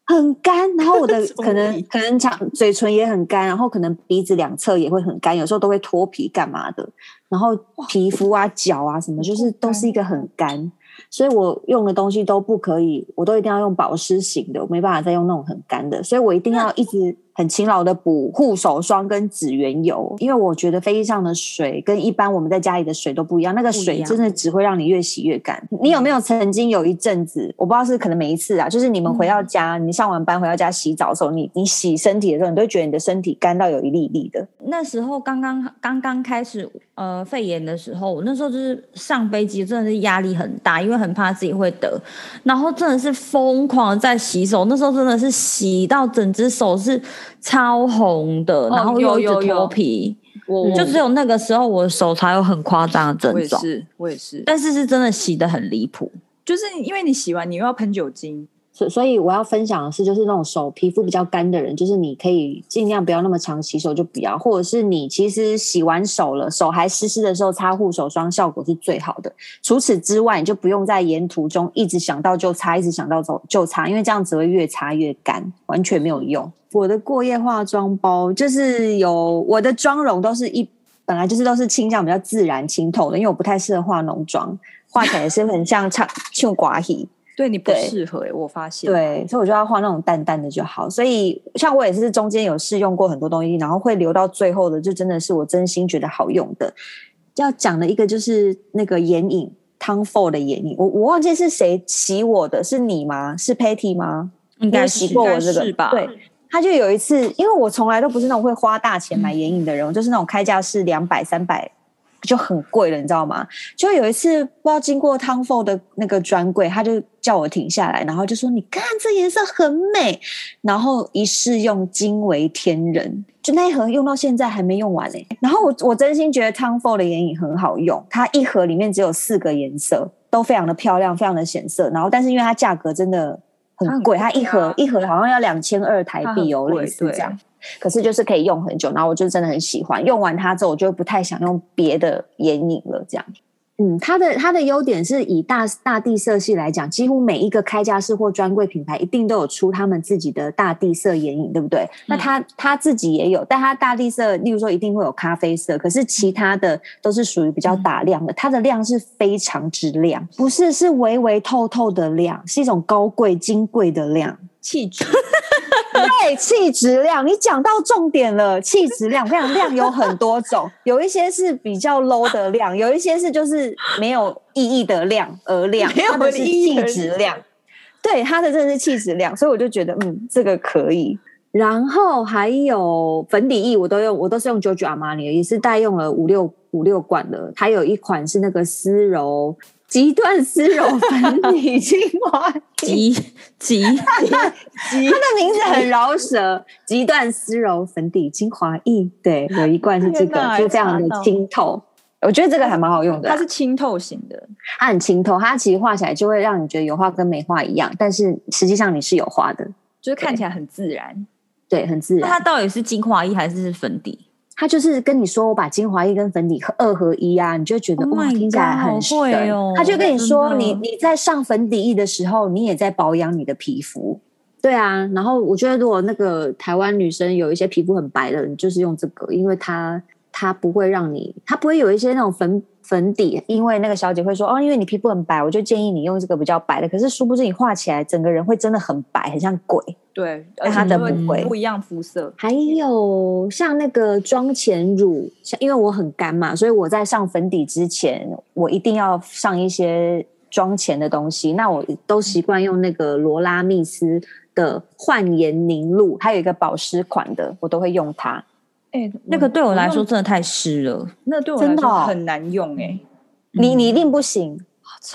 很干，然后我的 *laughs* 可能可能长嘴唇也很干，然后可能鼻子两侧也会很干，有时候都会脱皮干嘛的，然后皮肤啊、脚啊什么，就是都是一个很干。所以我用的东西都不可以，我都一定要用保湿型的，我没办法再用那种很干的，所以我一定要一直很勤劳的补护手霜跟指缘油，因为我觉得飞机上的水跟一般我们在家里的水都不一样，那个水真的只会让你越洗越干。你有没有曾经有一阵子，我不知道是可能每一次啊，就是你们回到家，你上完班回到家洗澡的时候，你你洗身体的时候，你都会觉得你的身体干到有一粒粒的。那时候刚刚刚刚开始呃肺炎的时候，我那时候就是上飞机真的是压力很大，因为很怕自己会得，然后真的是疯狂的在洗手。那时候真的是洗到整只手是超红的，哦、然后又一直脱皮。我就只有那个时候，我的手才有很夸张的症状。我也是，我也是。但是是真的洗得很离谱，就是因为你洗完，你又要喷酒精。所所以我要分享的是，就是那种手皮肤比较干的人，就是你可以尽量不要那么常洗手，就不要，或者是你其实洗完手了，手还湿湿的时候擦护手霜，效果是最好的。除此之外，你就不用在沿途中一直想到就擦，一直想到走就擦，因为这样子会越擦越干，完全没有用。我的过夜化妆包就是有我的妆容都是一本来就是都是倾向比较自然清透的，因为我不太适合化浓妆，画起来是很像 *laughs* 唱唱寡戏。对你不适合、欸，我发现。对，所以我就要画那种淡淡的就好。所以像我也是中间有试用过很多东西，然后会留到最后的，就真的是我真心觉得好用的。要讲的一个就是那个眼影，Tom Ford 的眼影，我我忘记是谁洗我的，是你吗？是 Patty 吗？应该洗过我这个吧？对，他就有一次，因为我从来都不是那种会花大钱买眼影的人，我就是那种开价是两百、三百。就很贵了，你知道吗？就有一次不知道经过 Tom Ford 的那个专柜，他就叫我停下来，然后就说：“你看这颜色很美。”然后一试用惊为天人，就那一盒用到现在还没用完呢。然后我我真心觉得 Tom Ford 的眼影很好用，它一盒里面只有四个颜色，都非常的漂亮，非常的显色。然后但是因为它价格真的很贵，它一盒一盒好像要两千二台币哦，类似这样。可是就是可以用很久，然后我就真的很喜欢。用完它之后，我就不太想用别的眼影了。这样，嗯，它的它的优点是以大大地色系来讲，几乎每一个开架式或专柜品牌一定都有出他们自己的大地色眼影，对不对？嗯、那它它自己也有，但它大地色，例如说一定会有咖啡色，可是其他的都是属于比较打亮的。它的亮是非常之亮，不是是微微透透的亮，是一种高贵金贵的亮。气质，对，气质量，你讲到重点了。气质量，非常亮，有很多种，有一些是比较 low 的量，有一些是就是没有意义的量而量，没有它的是气质量。对，它的真的是气质量，所以我就觉得，嗯，这个可以。然后还有粉底液，我都用，我都是用 Giorgio Armani 的，也是代用了五六五六罐的。还有一款是那个丝柔。极断丝柔粉底精华，极极极，它 *laughs* 的名字很饶舌。极断丝柔粉底精华液，对，有一罐是这个，就非常的清透。我觉得这个还蛮好用的，它是清透型的，它很清透，它其实画起来就会让你觉得有画跟没画一样，但是实际上你是有画的，就是看起来很自然，对，很自然。那它到底是精华液还是粉底？他就是跟你说，我把精华液跟粉底二合一啊，你就觉得、oh、哇，听起来很神哦。他就跟你说，你你在上粉底液的时候，你也在保养你的皮肤。对啊，然后我觉得如果那个台湾女生有一些皮肤很白的，你就是用这个，因为它它不会让你，它不会有一些那种粉。粉底，因为那个小姐会说哦，因为你皮肤很白，我就建议你用这个比较白的。可是殊不知你画起来，整个人会真的很白，很像鬼。对，而且它的不会不一样肤色。还有像那个妆前乳，像因为我很干嘛，所以我在上粉底之前，我一定要上一些妆前的东西。那我都习惯用那个罗拉蜜斯的焕颜凝露，还有一个保湿款的，我都会用它。哎、欸，那个对我来说真的太湿了，那对我来说很难用哎、欸。你你一定不行，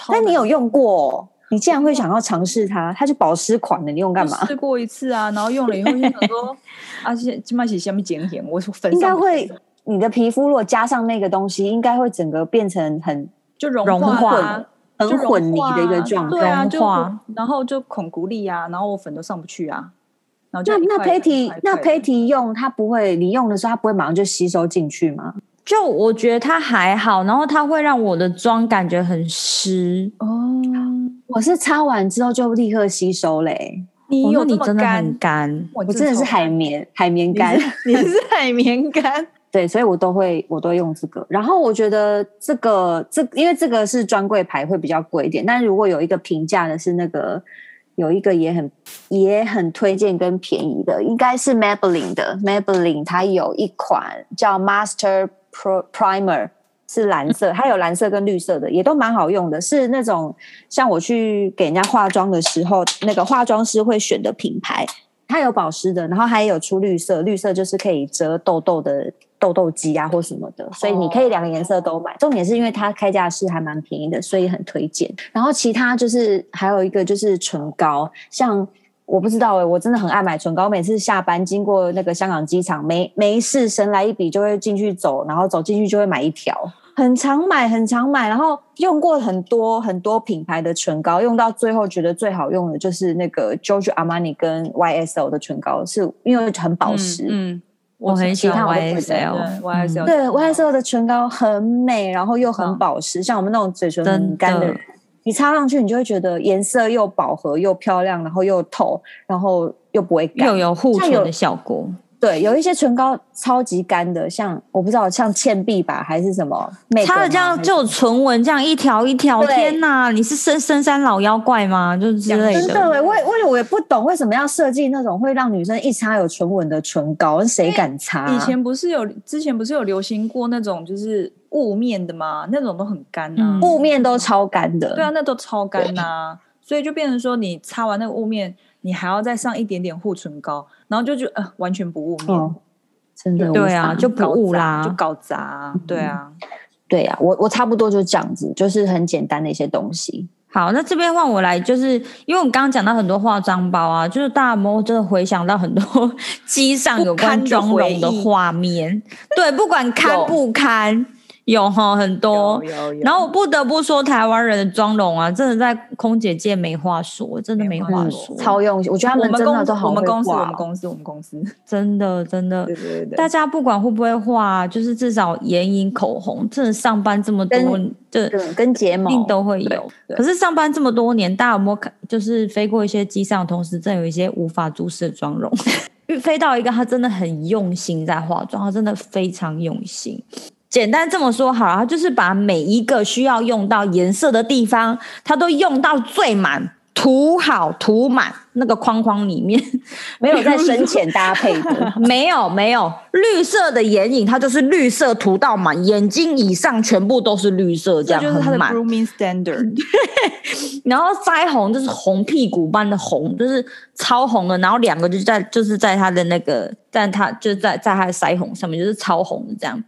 但你有用过，你竟然会想要尝试它？它是保湿款的，你用干嘛？试过一次啊，然后用了以后就想说，*laughs* 而且起码洗下面减盐，我说粉应该会，你的皮肤如果加上那个东西，应该会整个变成很就融化、很混泥的一个状态，对啊，就然后就孔骨力啊，然后我粉都上不去啊。那那 Patty 那 Patty 用它不会，你用的时候它不会马上就吸收进去吗？就我觉得它还好，然后它会让我的妆感觉很湿哦。我是擦完之后就立刻吸收嘞、欸。你有你真的很干，我真的是海绵海绵干，你是海绵干。*laughs* 对，所以我都会我都会用这个。然后我觉得这个这因为这个是专柜牌会比较贵一点，但如果有一个平价的是那个。有一个也很也很推荐跟便宜的，应该是 Maybelline 的。Maybelline 它有一款叫 Master Pro Primer，是蓝色，它有蓝色跟绿色的，也都蛮好用的。是那种像我去给人家化妆的时候，那个化妆师会选的品牌。它有保湿的，然后还有出绿色，绿色就是可以遮痘痘的。痘痘肌啊，或什么的，所以你可以两个颜色都买。重点是因为它开价是还蛮便宜的，所以很推荐。然后其他就是还有一个就是唇膏，像我不知道哎、欸，我真的很爱买唇膏。每次下班经过那个香港机场，没没事神来一笔就会进去走，然后走进去就会买一条，很常买很常买。然后用过很多很多品牌的唇膏，用到最后觉得最好用的就是那个 Giorgio Armani 跟 YSL 的唇膏，是因为很保湿。嗯。嗯我很喜欢 YSL，YSL 对 YSL 的唇膏很美，然后又很保湿，哦、像我们那种嘴唇很干的人，你擦上去你就会觉得颜色又饱和又漂亮，然后又透，然后又不会干，又有护唇的效果。对，有一些唇膏超级干的，像我不知道像倩碧吧，还是什么，擦了这样就有唇纹，这样一条一条，天哪！你是深深山老妖怪吗？就是之类的。真的，我我我也不懂为什么要设计那种会让女生一擦有唇纹的唇膏，谁敢擦？以前不是有，之前不是有流行过那种就是雾面的吗？那种都很干啊，雾面都超干的。对啊，那都超干呐，所以就变成说，你擦完那个雾面。你还要再上一点点护唇膏，然后就就呃完全不务面，哦，真的对啊，就不务啦，就搞砸，对啊。对、啊，我我差不多就这样子，就是很简单的一些东西。好，那这边换我来，就是因为我们刚刚讲到很多化妆包啊，就是大家有真的回想到很多 *laughs* 机上有关妆容的画面？对，不管堪不堪。有哈很多，然后我不得不说，台湾人的妆容啊，真的在空姐界没话说，真的没话说，超用心。我觉得他们真的都好。我们公司，我们公司，我们公司，真的真的。对对对。大家不管会不会画，就是至少眼影、口红，真的上班这么多，就，跟睫毛一定都会有。可是上班这么多年，大家有没有看？就是飞过一些机上的同时，真有一些无法注视的妆容。*laughs* 飞到一个，他真的很用心在化妆，他真的非常用心。简单这么说好了，他就是把每一个需要用到颜色的地方，它都用到最满，涂好涂满那个框框里面，*laughs* 没有在深浅搭配的，*laughs* 没有没有绿色的眼影，它就是绿色涂到满，眼睛以上全部都是绿色，这样这就是它的 grooming standard。*laughs* 然后腮红就是红屁股般的红，就是超红的，然后两个就在就是在它的那个，在它就在在它的腮红上面就是超红的这样。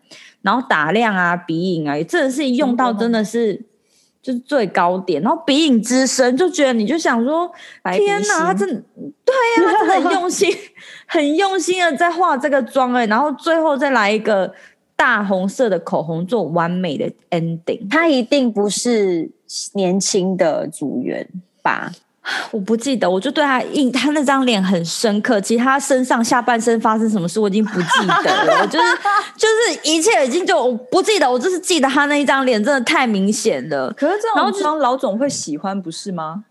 然后打亮啊，鼻影啊，也真的是用到真的是就是最高点。然后鼻影之深，就觉得你就想说，天哪，他真对呀、啊，他真的很用心，*laughs* 很用心的在画这个妆哎。然后最后再来一个大红色的口红做完美的 ending。他一定不是年轻的组员吧？*sighs* 我不记得，我就对他印 *laughs* 他那张脸很深刻。其实他身上下半身发生什么事，我已经不记得了。*laughs* 我就是就是一切已经就我不记得，我就是记得他那一张脸真的太明显了。可是这种妆老总会喜欢，不是吗？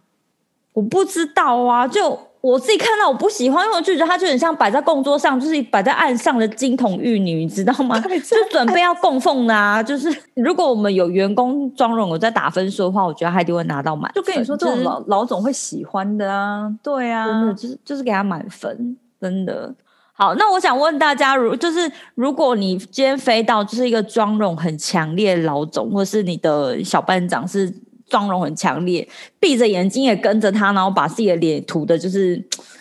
我不知道啊，就。我自己看到我不喜欢，因为我就觉得它就很像摆在供桌上，就是摆在岸上的金童玉女，你知道吗？就准备要供奉的啊！就是如果我们有员工妆容我在打分数的话，我觉得他一定会拿到满分。就跟你说，这种老、就是、老总会喜欢的啊，对啊，真的就是就是给他满分，真的。好，那我想问大家，如就是如果你今天飞到就是一个妆容很强烈的老总，或是你的小班长是。妆容很强烈，闭着眼睛也跟着他，然后把自己的脸涂的就是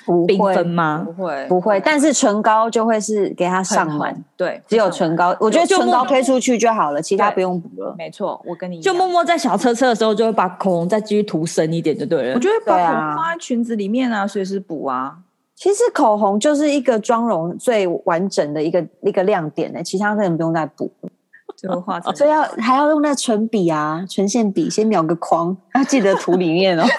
缤纷吗？不会，不会。但是唇膏就会是给他上满，对，只有唇膏。我觉得唇膏推出去就好了，其他不用补了。没错，我跟你就默默在小车车的时候，就会把口红再继续涂深一点就对了。我觉得把口红放在裙子里面啊，随时补啊。其实口红就是一个妆容最完整的一个一个亮点呢，其他根本不用再补。就画成，所以要还要用那唇笔啊，唇线笔先描个框，要记得涂里面哦。*laughs*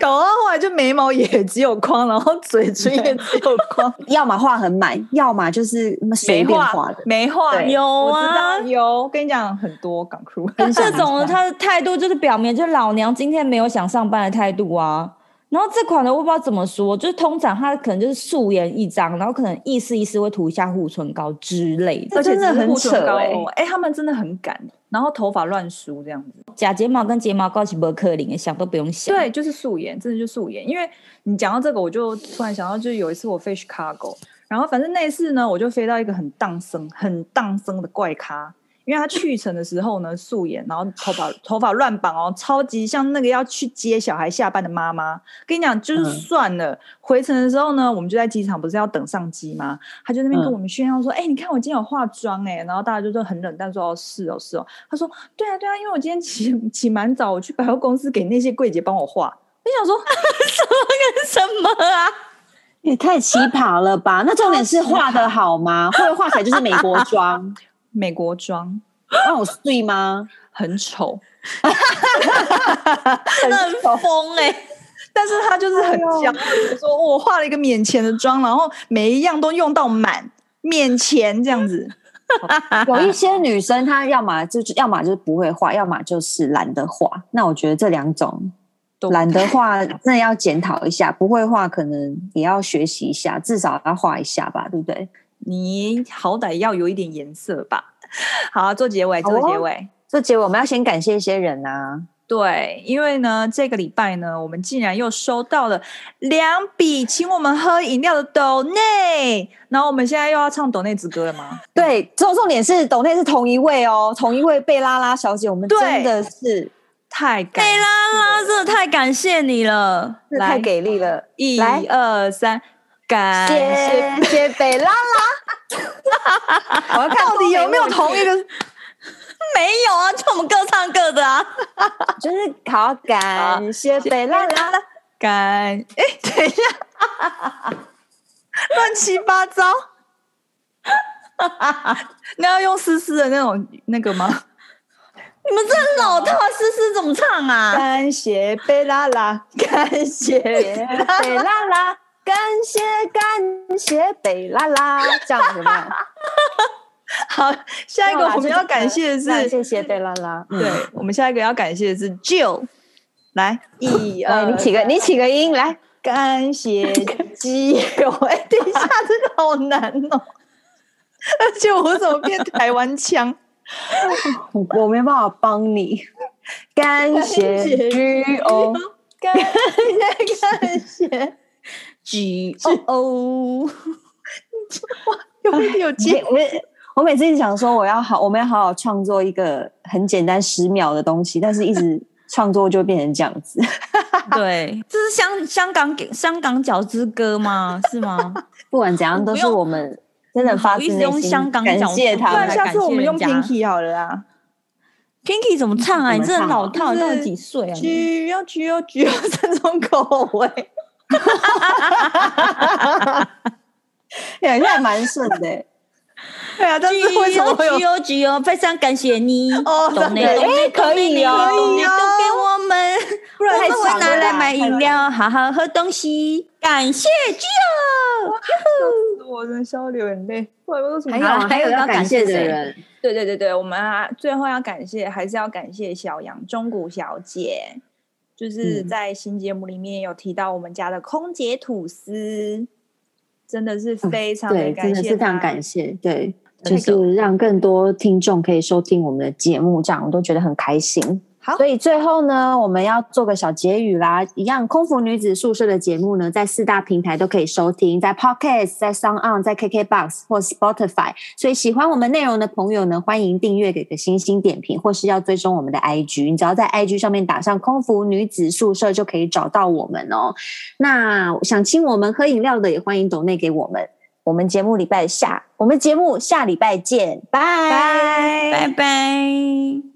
搞到后来就眉毛也只有框，然后嘴唇也只有框，*laughs* 要么画很满，要么就是随便画的。没画有啊有，跟你讲很多港 crew，这种他的态度就是表明，就是老娘今天没有想上班的态度啊。然后这款呢，我不知道怎么说，就是通常它可能就是素颜一张，然后可能意思意思会涂一下护唇膏之类的，而且真的很扯哎、欸，哎、欸，他们真的很敢，然后头发乱梳这样子，假睫毛跟睫毛膏是不可能，想都不用想。对，就是素颜，真的就素颜。因为你讲到这个，我就突然想到，就是有一次我飞 Chicago，然后反正那一次呢，我就飞到一个很荡生、很荡生的怪咖。因为他去程的时候呢，素颜，然后头发头发乱绑哦，超级像那个要去接小孩下班的妈妈。跟你讲，就是算了。嗯、回程的时候呢，我们就在机场，不是要等上机吗？他就那边跟我们炫耀说：“哎、嗯欸，你看我今天有化妆哎。”然后大家就说很冷淡说：“哦，是哦，是哦。”他说：“对啊，对啊，因为我今天起起蛮早，我去百货公司给那些柜姐帮我化。”我想说 *laughs* 什么跟什么啊？也太奇葩了吧！那重点是画的好吗？会画起来就是美国妆。美国妆，那我碎吗？很丑，*laughs* 很疯哎、欸！但是他就是很讲，哎、说我化了一个免钱的妆，然后每一样都用到满，免钱这样子。*laughs* 有一些女生，她要么就是要么就是不会画，要么就是懒得画。那我觉得这两种懒得画，那要检讨一下。不会画，可能也要学习一下，至少要画一下吧，对不对？你好歹要有一点颜色吧。好，做结尾，做结尾，哦、做结尾。我们要先感谢一些人呐、啊。对，因为呢，这个礼拜呢，我们竟然又收到了两笔请我们喝饮料的抖内，然后我们现在又要唱抖内之歌了吗？*laughs* 对，重重点是抖内是同一位哦，同一位贝拉拉小姐，我们真的是太感贝拉拉，真的太感谢你了，太给力了，一二三。感谢谢贝拉拉，*laughs* 我要看到底有没有同一个 *laughs* 没有啊，就我们各唱各的啊。*laughs* 就是好感谢贝拉拉，感哎，等一下，乱七八糟。那要用思思的那种那个吗？你们这老套，丝丝怎么唱啊？感谢贝拉拉，感谢贝拉拉，感谢感谢贝拉拉，*laughs* 这样怎么样？好，下一个我们要感谢的是，谢谢贝拉拉。对，我们下一个要感谢的是 Jill，来，一二，你起个你起个音来，感谢 Jill。哎，等一下，这个好难哦，而且我怎么变台湾腔？*laughs* 我没办法帮你。感谢 Jill，感谢感谢 Jill，哇，*laughs* 有没有接？我我每次一直想说，我要好，我们要好好创作一个很简单十秒的东西，但是一直 *laughs* 创作就会变成这样子。对，这是香香港香港脚之歌吗？是吗？*laughs* 不管怎样，都是我们真的发自内心香港感谢他们。下次我们用 Pinky 好了啦，Pinky 怎么唱啊？你这很老套，你到底几岁啊？需要需要需要这种口味，感觉还蛮顺的。*laughs* 对啊，但是为什么会有？橘哦橘哦，非常感谢你哦，懂内懂内可以哦，你都给我们，不然我会拿来买饮料，好好喝东西。感谢橘哦，我真的笑流眼泪。还有还有要感谢的人，对对对对，我们最后要感谢，还是要感谢小杨中谷小姐，就是在新节目里面有提到我们家的空姐吐司，真的是非常的感谢，真的是非常感谢，对。就是让更多听众可以收听我们的节目，这样我都觉得很开心。好，所以最后呢，我们要做个小结语啦。一样，空服女子宿舍的节目呢，在四大平台都可以收听，在 Podcast、在 Sound On、在 KKBox 或 Spotify。所以喜欢我们内容的朋友呢，欢迎订阅，给个星星点评，或是要追踪我们的 IG。你只要在 IG 上面打上“空服女子宿舍”，就可以找到我们哦。那想请我们喝饮料的，也欢迎抖内给我们。我们节目礼拜下，我们节目下礼拜见，拜拜拜拜。